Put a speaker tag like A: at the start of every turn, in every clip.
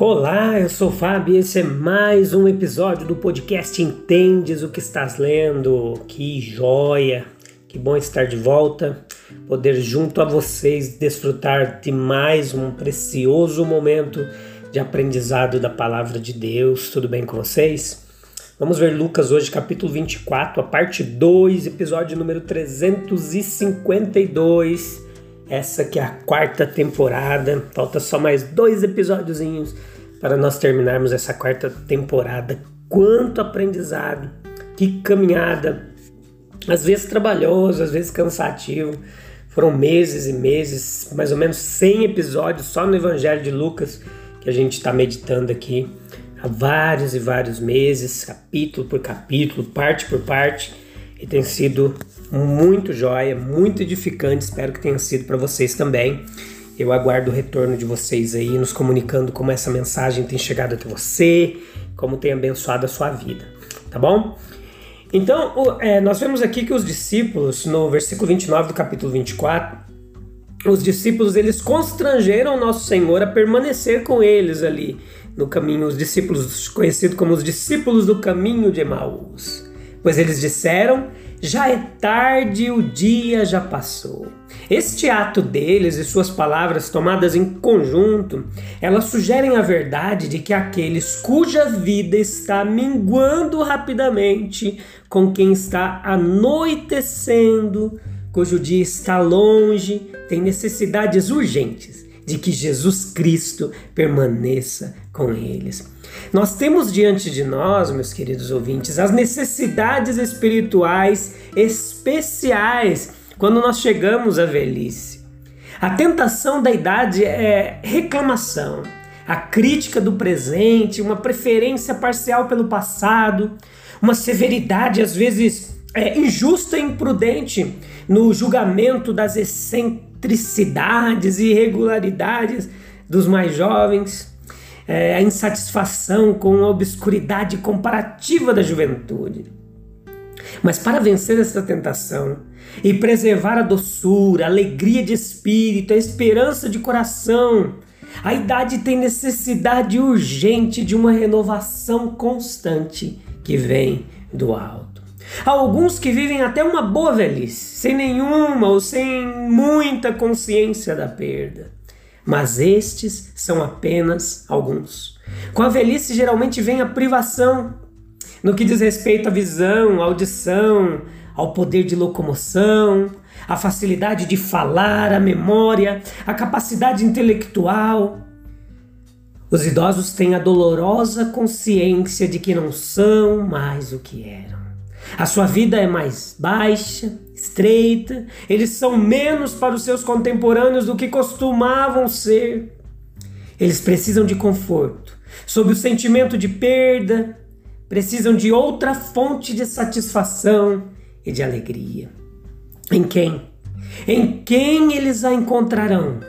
A: Olá, eu sou o Fábio e esse é mais um episódio do podcast Entendes o que estás lendo. Que joia! Que bom estar de volta, poder junto a vocês desfrutar de mais um precioso momento de aprendizado da palavra de Deus. Tudo bem com vocês? Vamos ver Lucas hoje, capítulo 24, a parte 2, episódio número 352. Essa que é a quarta temporada. Falta só mais dois episódiozinhos para nós terminarmos essa quarta temporada. Quanto aprendizado, que caminhada, às vezes trabalhoso, às vezes cansativo. Foram meses e meses, mais ou menos 100 episódios só no Evangelho de Lucas que a gente está meditando aqui há vários e vários meses, capítulo por capítulo, parte por parte, e tem sido muito jóia, muito edificante. Espero que tenha sido para vocês também. Eu aguardo o retorno de vocês aí, nos comunicando como essa mensagem tem chegado até você, como tem abençoado a sua vida, tá bom? Então, é, nós vemos aqui que os discípulos, no versículo 29 do capítulo 24, os discípulos eles constrangeram nosso Senhor a permanecer com eles ali no caminho, os discípulos conhecidos como os discípulos do caminho de Emaús. Pois eles disseram: já é tarde, o dia já passou. Este ato deles e suas palavras tomadas em conjunto, elas sugerem a verdade de que aqueles cuja vida está minguando rapidamente, com quem está anoitecendo, cujo dia está longe, tem necessidades urgentes de que Jesus Cristo permaneça com eles. Nós temos diante de nós, meus queridos ouvintes, as necessidades espirituais especiais quando nós chegamos à velhice. A tentação da idade é reclamação, a crítica do presente, uma preferência parcial pelo passado, uma severidade às vezes é, injusta e imprudente no julgamento das excentricidades e irregularidades dos mais jovens é, a insatisfação com a obscuridade comparativa da juventude. Mas para vencer essa tentação e preservar a doçura, a alegria de espírito, a esperança de coração, a idade tem necessidade urgente de uma renovação constante que vem do alto. Há alguns que vivem até uma boa velhice, sem nenhuma ou sem muita consciência da perda mas estes são apenas alguns. Com a velhice geralmente vem a privação no que diz respeito à visão, à audição, ao poder de locomoção, à facilidade de falar, à memória, à capacidade intelectual. Os idosos têm a dolorosa consciência de que não são mais o que eram. A sua vida é mais baixa, estreita, eles são menos para os seus contemporâneos do que costumavam ser. Eles precisam de conforto, sob o sentimento de perda, precisam de outra fonte de satisfação e de alegria. Em quem? Em quem eles a encontrarão,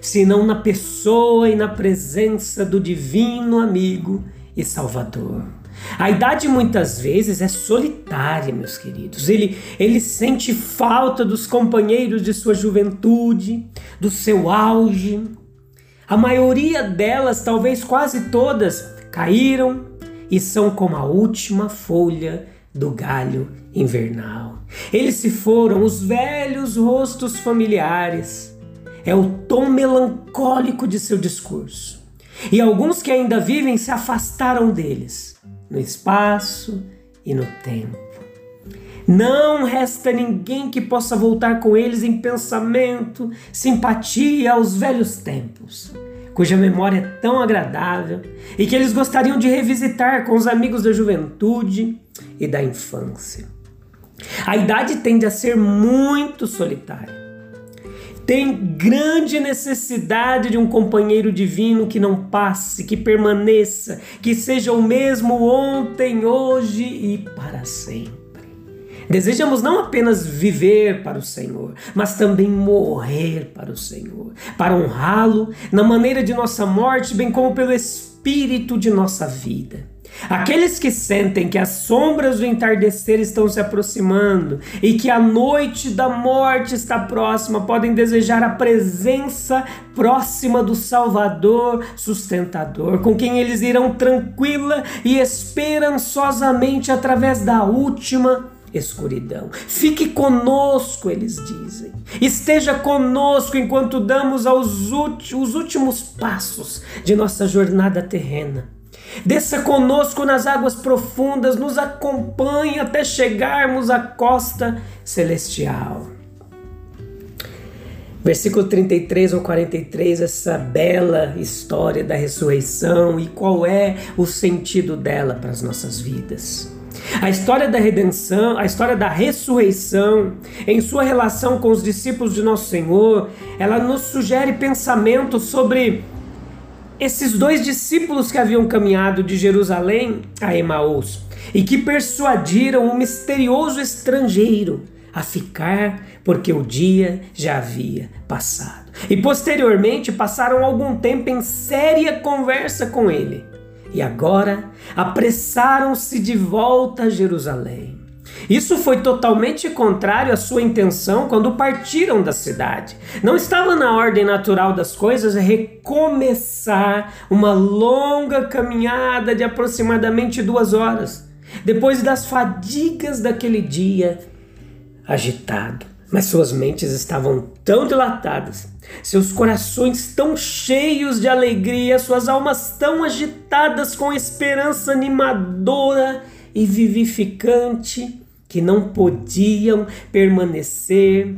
A: senão na pessoa e na presença do divino amigo e Salvador. A idade muitas vezes é solitária, meus queridos. Ele, ele sente falta dos companheiros de sua juventude, do seu auge. A maioria delas, talvez quase todas, caíram e são como a última folha do galho invernal. Eles se foram, os velhos rostos familiares. É o tom melancólico de seu discurso. E alguns que ainda vivem se afastaram deles no espaço e no tempo. Não resta ninguém que possa voltar com eles em pensamento, simpatia aos velhos tempos, cuja memória é tão agradável e que eles gostariam de revisitar com os amigos da juventude e da infância. A idade tende a ser muito solitária. Tem grande necessidade de um companheiro divino que não passe, que permaneça, que seja o mesmo ontem, hoje e para sempre. Desejamos não apenas viver para o Senhor, mas também morrer para o Senhor, para honrá-lo na maneira de nossa morte, bem como pelo espírito de nossa vida. Aqueles que sentem que as sombras do entardecer estão se aproximando e que a noite da morte está próxima podem desejar a presença próxima do Salvador sustentador, com quem eles irão tranquila e esperançosamente através da última escuridão. Fique conosco, eles dizem. Esteja conosco enquanto damos aos os últimos passos de nossa jornada terrena. Desça conosco nas águas profundas, nos acompanhe até chegarmos à costa celestial. Versículo 33 ou 43, essa bela história da ressurreição e qual é o sentido dela para as nossas vidas. A história da redenção, a história da ressurreição, em sua relação com os discípulos de nosso Senhor, ela nos sugere pensamentos sobre esses dois discípulos que haviam caminhado de Jerusalém a Emaús e que persuadiram um misterioso estrangeiro a ficar porque o dia já havia passado. E posteriormente passaram algum tempo em séria conversa com ele. E agora apressaram-se de volta a Jerusalém. Isso foi totalmente contrário à sua intenção quando partiram da cidade. Não estava na ordem natural das coisas recomeçar uma longa caminhada de aproximadamente duas horas, depois das fadigas daquele dia agitado. Mas suas mentes estavam tão dilatadas, seus corações tão cheios de alegria, suas almas tão agitadas com esperança animadora e vivificante que não podiam permanecer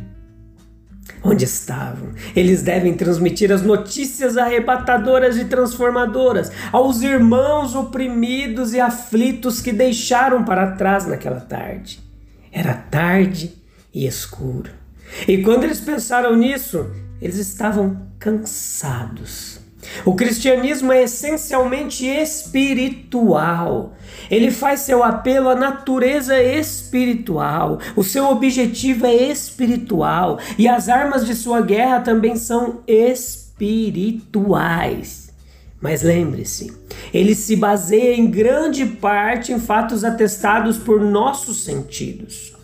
A: onde estavam. Eles devem transmitir as notícias arrebatadoras e transformadoras aos irmãos oprimidos e aflitos que deixaram para trás naquela tarde. Era tarde e escuro. E quando eles pensaram nisso, eles estavam cansados. O cristianismo é essencialmente espiritual. Ele faz seu apelo à natureza espiritual. O seu objetivo é espiritual e as armas de sua guerra também são espirituais. Mas lembre-se, ele se baseia em grande parte em fatos atestados por nossos sentidos.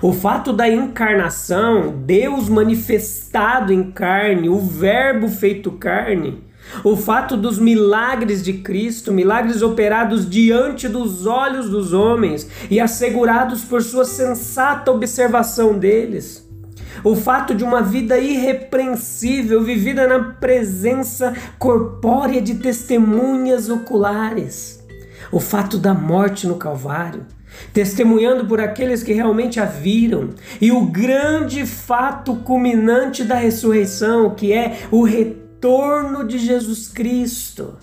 A: O fato da encarnação, Deus manifestado em carne, o Verbo feito carne, o fato dos milagres de Cristo, milagres operados diante dos olhos dos homens e assegurados por sua sensata observação deles. O fato de uma vida irrepreensível vivida na presença corpórea de testemunhas oculares. O fato da morte no Calvário, testemunhando por aqueles que realmente a viram, e o grande fato culminante da ressurreição, que é o retorno retorno de Jesus Cristo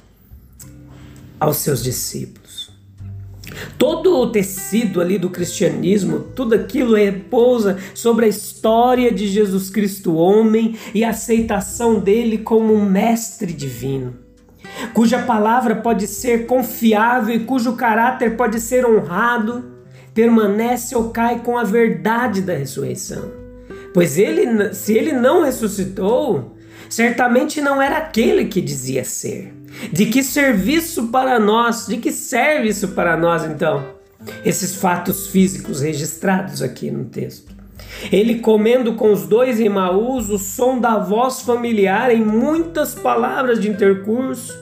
A: aos seus discípulos. Todo o tecido ali do cristianismo, tudo aquilo repousa sobre a história de Jesus Cristo, homem, e a aceitação dele como um mestre divino, cuja palavra pode ser confiável e cujo caráter pode ser honrado, permanece ou cai com a verdade da ressurreição. Pois ele, se ele não ressuscitou, certamente não era aquele que dizia ser. De que serviço para nós? De que serve isso para nós então? Esses fatos físicos registrados aqui no texto. Ele comendo com os dois em Maús, o som da voz familiar em muitas palavras de intercurso,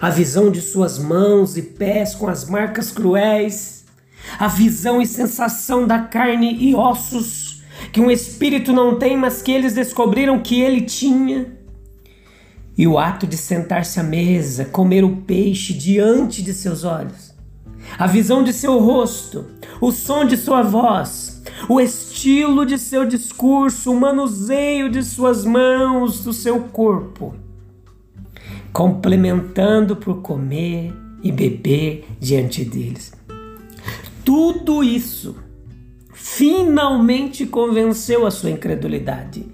A: a visão de suas mãos e pés com as marcas cruéis, a visão e sensação da carne e ossos que um espírito não tem, mas que eles descobriram que ele tinha. E o ato de sentar-se à mesa, comer o peixe diante de seus olhos, a visão de seu rosto, o som de sua voz, o estilo de seu discurso, o manuseio de suas mãos, do seu corpo, complementando por comer e beber diante deles. Tudo isso finalmente convenceu a sua incredulidade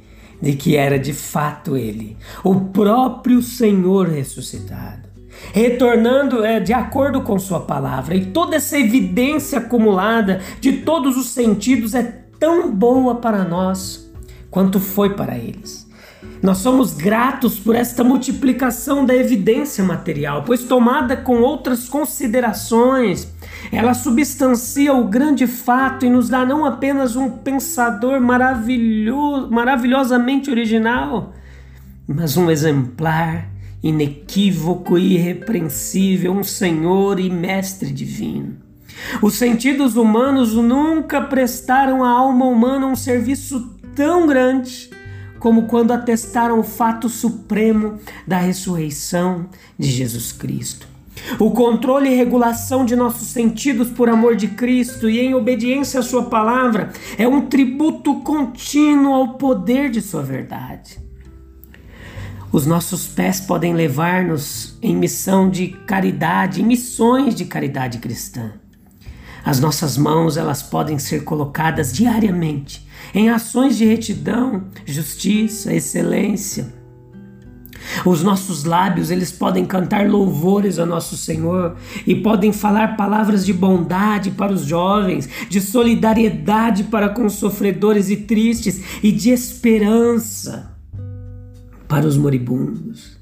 A: de que era de fato ele, o próprio Senhor ressuscitado, retornando é, de acordo com Sua palavra. E toda essa evidência acumulada de todos os sentidos é tão boa para nós quanto foi para eles. Nós somos gratos por esta multiplicação da evidência material, pois tomada com outras considerações, ela substancia o grande fato e nos dá não apenas um pensador maravilhoso, maravilhosamente original, mas um exemplar inequívoco e irrepreensível, um Senhor e Mestre divino. Os sentidos humanos nunca prestaram à alma humana um serviço tão grande como quando atestaram o fato supremo da ressurreição de Jesus Cristo. O controle e regulação de nossos sentidos por amor de Cristo e em obediência à Sua palavra é um tributo contínuo ao poder de Sua verdade. Os nossos pés podem levar-nos em missão de caridade, em missões de caridade cristã. As nossas mãos, elas podem ser colocadas diariamente em ações de retidão, justiça, excelência, os nossos lábios, eles podem cantar louvores ao nosso Senhor e podem falar palavras de bondade para os jovens, de solidariedade para com os sofredores e tristes e de esperança para os moribundos.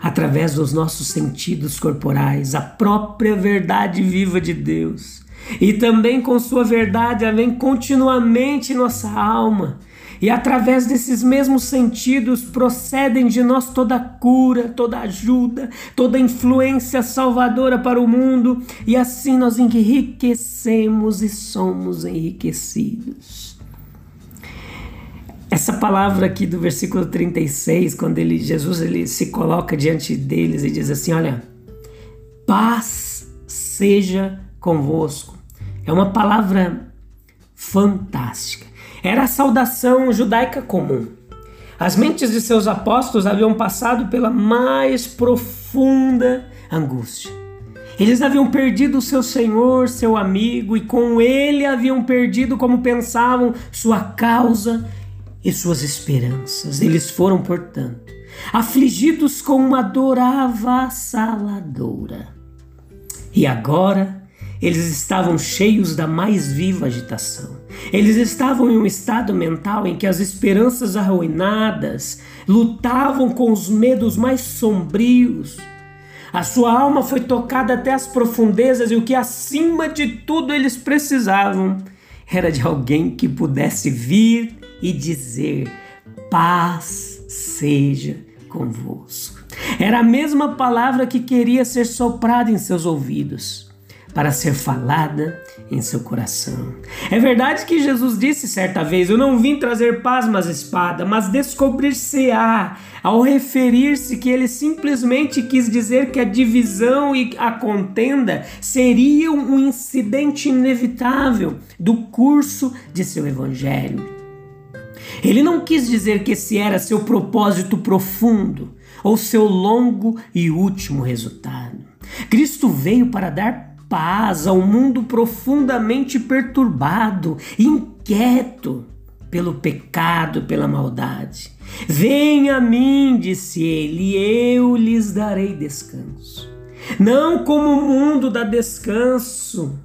A: Através dos nossos sentidos corporais, a própria verdade viva de Deus. E também com Sua verdade, ela vem continuamente em nossa alma e através desses mesmos sentidos procedem de nós toda cura, toda ajuda, toda influência salvadora para o mundo, e assim nós enriquecemos e somos enriquecidos. Essa palavra aqui do versículo 36, quando ele, Jesus ele se coloca diante deles e diz assim: Olha, paz seja convosco. É uma palavra fantástica. Era a saudação judaica comum. As mentes de seus apóstolos haviam passado pela mais profunda angústia. Eles haviam perdido o seu Senhor, seu amigo, e com ele haviam perdido, como pensavam, sua causa e suas esperanças. Eles foram, portanto, afligidos com uma dor avassaladora. E agora eles estavam cheios da mais viva agitação. Eles estavam em um estado mental em que as esperanças arruinadas lutavam com os medos mais sombrios. A sua alma foi tocada até as profundezas e o que acima de tudo eles precisavam era de alguém que pudesse vir e dizer: paz seja convosco. Era a mesma palavra que queria ser soprada em seus ouvidos para ser falada em seu coração. É verdade que Jesus disse certa vez: Eu não vim trazer paz, mas espada, mas descobrir-se-á, ao referir-se que ele simplesmente quis dizer que a divisão e a contenda seriam um incidente inevitável do curso de seu evangelho. Ele não quis dizer que esse era seu propósito profundo ou seu longo e último resultado. Cristo veio para dar paz ao mundo profundamente perturbado, inquieto pelo pecado, pela maldade. Venha a mim, disse ele, e eu lhes darei descanso. Não como o mundo dá descanso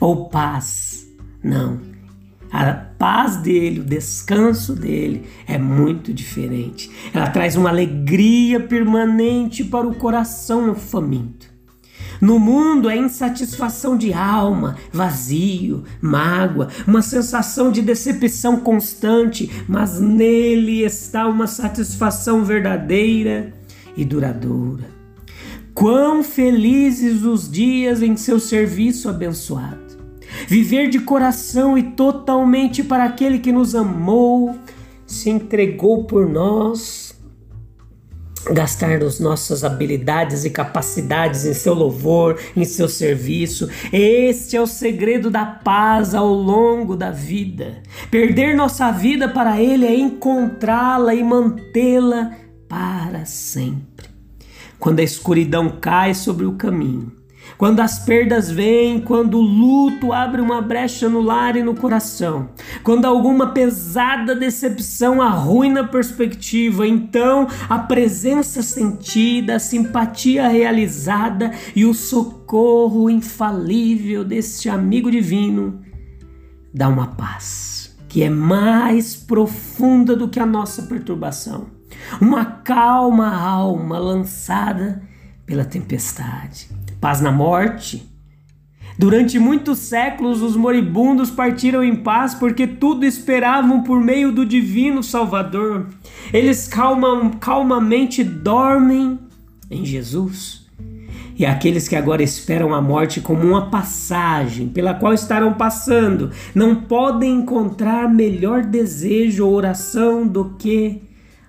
A: ou paz, não. A paz dele, o descanso dele é muito diferente. Ela traz uma alegria permanente para o coração faminto. No mundo é insatisfação de alma, vazio, mágoa, uma sensação de decepção constante, mas nele está uma satisfação verdadeira e duradoura. Quão felizes os dias em seu serviço abençoado. Viver de coração e totalmente para aquele que nos amou, se entregou por nós gastar as nossas habilidades e capacidades em seu louvor, em seu serviço. Este é o segredo da paz ao longo da vida. Perder nossa vida para Ele é encontrá-la e mantê-la para sempre. Quando a escuridão cai sobre o caminho, quando as perdas vêm, quando o luto abre uma brecha no lar e no coração, quando alguma pesada decepção arruina a perspectiva, então a presença sentida, a simpatia realizada e o socorro infalível deste amigo divino dá uma paz que é mais profunda do que a nossa perturbação, uma calma alma lançada pela tempestade paz na morte. Durante muitos séculos, os moribundos partiram em paz porque tudo esperavam por meio do divino Salvador. Eles calma, calmamente dormem em Jesus. E aqueles que agora esperam a morte como uma passagem pela qual estarão passando, não podem encontrar melhor desejo ou oração do que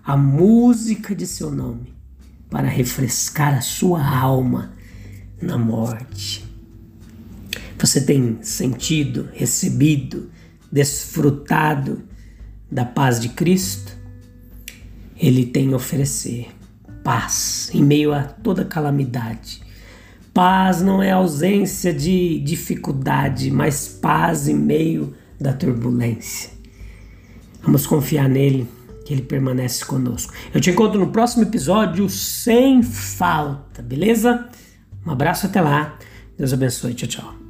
A: a música de seu nome para refrescar a sua alma na morte. Você tem sentido, recebido, desfrutado da paz de Cristo? Ele tem a oferecer paz em meio a toda calamidade. Paz não é ausência de dificuldade, mas paz em meio da turbulência. Vamos confiar nele, que ele permanece conosco. Eu te encontro no próximo episódio sem falta, beleza? Um abraço até lá. Deus abençoe. Tchau, tchau.